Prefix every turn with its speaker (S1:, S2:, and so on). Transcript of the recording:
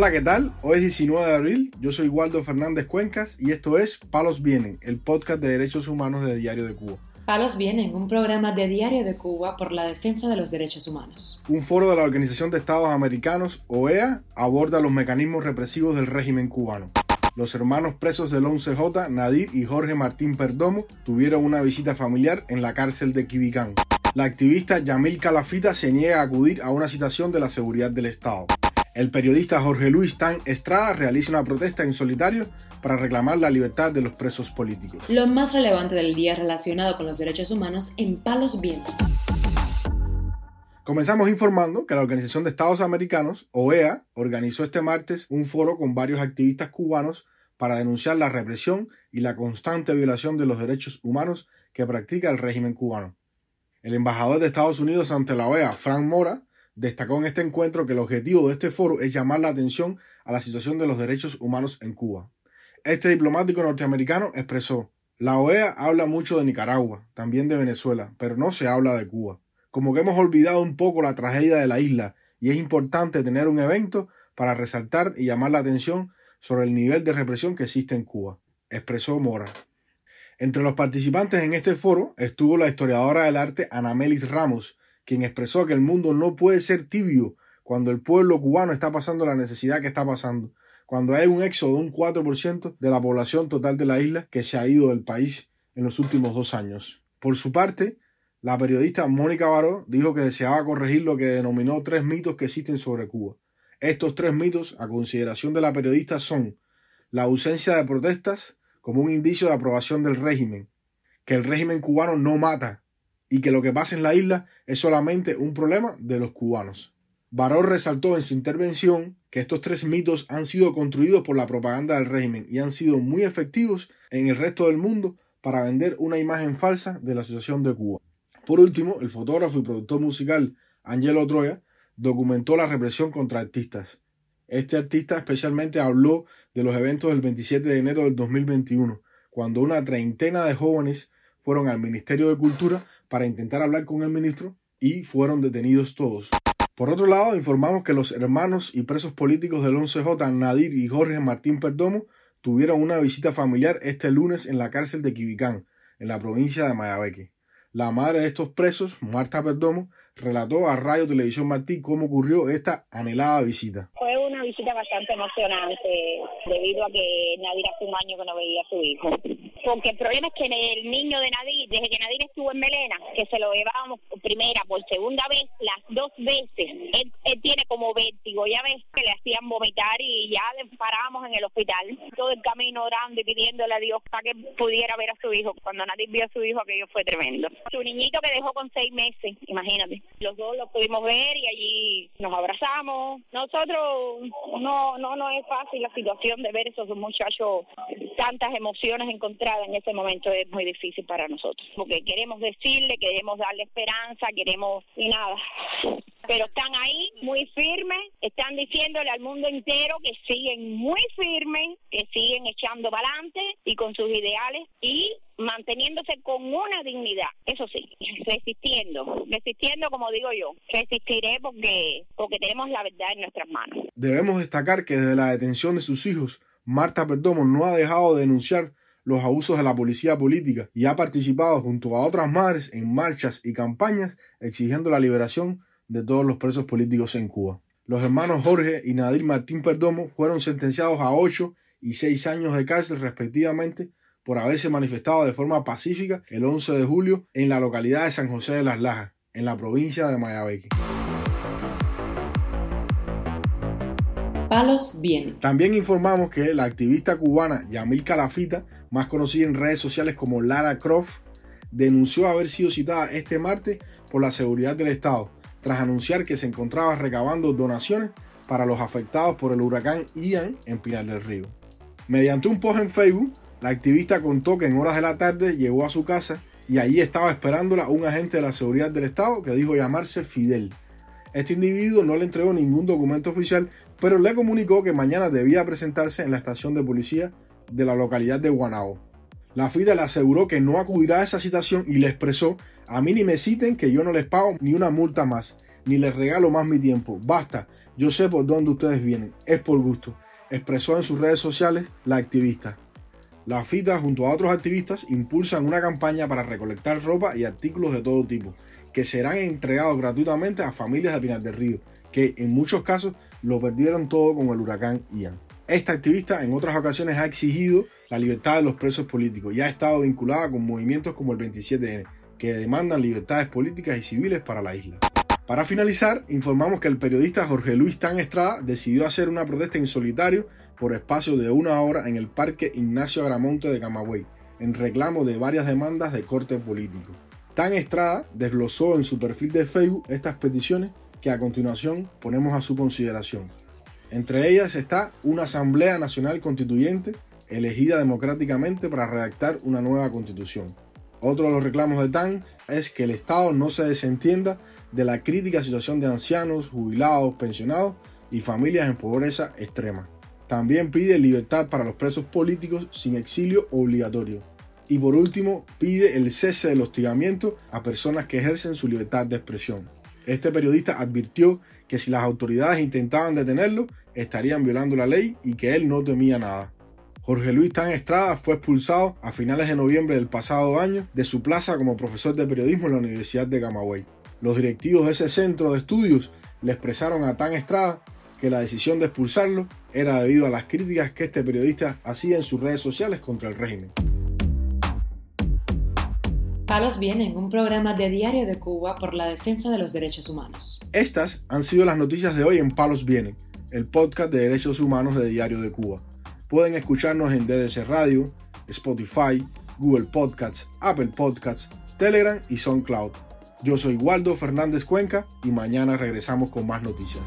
S1: Hola, ¿qué tal? Hoy es 19 de abril, yo soy Waldo Fernández Cuencas y esto es Palos Vienen, el podcast de derechos humanos de Diario de Cuba.
S2: Palos Vienen, un programa de Diario de Cuba por la defensa de los derechos humanos.
S1: Un foro de la Organización de Estados Americanos, OEA, aborda los mecanismos represivos del régimen cubano. Los hermanos presos del 11J, Nadir y Jorge Martín Perdomo, tuvieron una visita familiar en la cárcel de Quibicán. La activista Yamil Calafita se niega a acudir a una citación de la seguridad del Estado. El periodista Jorge Luis Tan Estrada realiza una protesta en solitario para reclamar la libertad de los presos políticos.
S2: Lo más relevante del día relacionado con los derechos humanos en Palos Vientos.
S1: Comenzamos informando que la Organización de Estados Americanos, OEA, organizó este martes un foro con varios activistas cubanos para denunciar la represión y la constante violación de los derechos humanos que practica el régimen cubano. El embajador de Estados Unidos ante la OEA, Frank Mora, destacó en este encuentro que el objetivo de este foro es llamar la atención a la situación de los derechos humanos en Cuba. Este diplomático norteamericano expresó, la OEA habla mucho de Nicaragua, también de Venezuela, pero no se habla de Cuba. Como que hemos olvidado un poco la tragedia de la isla y es importante tener un evento para resaltar y llamar la atención sobre el nivel de represión que existe en Cuba, expresó Mora. Entre los participantes en este foro estuvo la historiadora del arte Anamelis Ramos, quien expresó que el mundo no puede ser tibio cuando el pueblo cubano está pasando la necesidad que está pasando, cuando hay un éxodo de un 4% de la población total de la isla que se ha ido del país en los últimos dos años. Por su parte, la periodista Mónica Baró dijo que deseaba corregir lo que denominó tres mitos que existen sobre Cuba. Estos tres mitos, a consideración de la periodista, son la ausencia de protestas como un indicio de aprobación del régimen, que el régimen cubano no mata y que lo que pasa en la isla es solamente un problema de los cubanos. Baró resaltó en su intervención que estos tres mitos han sido construidos por la propaganda del régimen y han sido muy efectivos en el resto del mundo para vender una imagen falsa de la situación de Cuba. Por último, el fotógrafo y productor musical Angelo Troya documentó la represión contra artistas. Este artista especialmente habló de los eventos del 27 de enero del 2021, cuando una treintena de jóvenes fueron al Ministerio de Cultura para intentar hablar con el ministro y fueron detenidos todos. Por otro lado, informamos que los hermanos y presos políticos del 11J, Nadir y Jorge Martín Perdomo, tuvieron una visita familiar este lunes en la cárcel de Quibicán, en la provincia de Mayabeque. La madre de estos presos, Marta Perdomo, relató a Radio Televisión Martí cómo ocurrió esta anhelada visita.
S3: Fue una visita bastante emocionante debido a que Nadir hace un año que no veía a su hijo porque el problema es que el niño de Nadir, desde que Nadir estuvo en Melena, que se lo llevábamos primera, por segunda vez, las dos veces, él, tiene como vértigo, ya ves que le hacían vomitar y ya le parábamos en el hospital, todo el camino orando y pidiéndole a Dios para que pudiera ver a su hijo. Cuando Nadir vio a su hijo, aquello fue tremendo. Su niñito que dejó con seis meses, imagínate. Los dos lo pudimos ver y allí nos abrazamos. Nosotros no, no, no es fácil la situación de ver esos muchachos, tantas emociones encontradas en ese momento es muy difícil para nosotros, porque queremos decirle, queremos darle esperanza, queremos y nada. Pero están ahí muy firmes, están diciéndole al mundo entero que siguen muy firmes, que siguen echando para adelante y con sus ideales y manteniéndose con una dignidad, eso sí, resistiendo, resistiendo como digo yo, resistiré porque, porque tenemos la verdad en nuestras manos.
S1: Debemos destacar que desde la detención de sus hijos, Marta Perdomo no ha dejado de denunciar los abusos de la policía política y ha participado junto a otras madres en marchas y campañas exigiendo la liberación de todos los presos políticos en Cuba. Los hermanos Jorge y Nadir Martín Perdomo fueron sentenciados a 8 y 6 años de cárcel respectivamente por haberse manifestado de forma pacífica el 11 de julio en la localidad de San José de las Lajas, en la provincia de Mayabeque.
S2: Palos bien.
S1: También informamos que la activista cubana Yamil Calafita más conocida en redes sociales como Lara Croft, denunció haber sido citada este martes por la seguridad del Estado, tras anunciar que se encontraba recabando donaciones para los afectados por el huracán Ian en Pinar del Río. Mediante un post en Facebook, la activista contó que en horas de la tarde llegó a su casa y allí estaba esperándola un agente de la seguridad del Estado que dijo llamarse Fidel. Este individuo no le entregó ningún documento oficial, pero le comunicó que mañana debía presentarse en la estación de policía de la localidad de Guanao. La FIDA le aseguró que no acudirá a esa citación y le expresó, a mí ni me citen que yo no les pago ni una multa más, ni les regalo más mi tiempo. Basta, Yo sé por dónde ustedes vienen, es por gusto, expresó en sus redes sociales la activista. La FITA junto a otros activistas impulsan una campaña para recolectar ropa y artículos de todo tipo, que serán entregados gratuitamente a familias de Pinar del Río, que en muchos casos lo perdieron todo con el huracán Ian. Esta activista en otras ocasiones ha exigido la libertad de los presos políticos y ha estado vinculada con movimientos como el 27N, que demandan libertades políticas y civiles para la isla. Para finalizar, informamos que el periodista Jorge Luis Tan Estrada decidió hacer una protesta en solitario por espacio de una hora en el Parque Ignacio Agramonte de Camagüey, en reclamo de varias demandas de corte político. Tan Estrada desglosó en su perfil de Facebook estas peticiones que a continuación ponemos a su consideración. Entre ellas está una Asamblea Nacional Constituyente elegida democráticamente para redactar una nueva constitución. Otro de los reclamos de TAN es que el Estado no se desentienda de la crítica situación de ancianos, jubilados, pensionados y familias en pobreza extrema. También pide libertad para los presos políticos sin exilio obligatorio. Y por último, pide el cese del hostigamiento a personas que ejercen su libertad de expresión. Este periodista advirtió que si las autoridades intentaban detenerlo, estarían violando la ley y que él no temía nada. Jorge Luis Tan Estrada fue expulsado a finales de noviembre del pasado año de su plaza como profesor de periodismo en la Universidad de Camagüey. Los directivos de ese centro de estudios le expresaron a Tan Estrada que la decisión de expulsarlo era debido a las críticas que este periodista hacía en sus redes sociales contra el régimen.
S2: Palos Vienen, un programa de Diario de Cuba por la defensa de los derechos humanos.
S1: Estas han sido las noticias de hoy en Palos Vienen, el podcast de derechos humanos de Diario de Cuba. Pueden escucharnos en DDC Radio, Spotify, Google Podcasts, Apple Podcasts, Telegram y SoundCloud. Yo soy Waldo Fernández Cuenca y mañana regresamos con más noticias.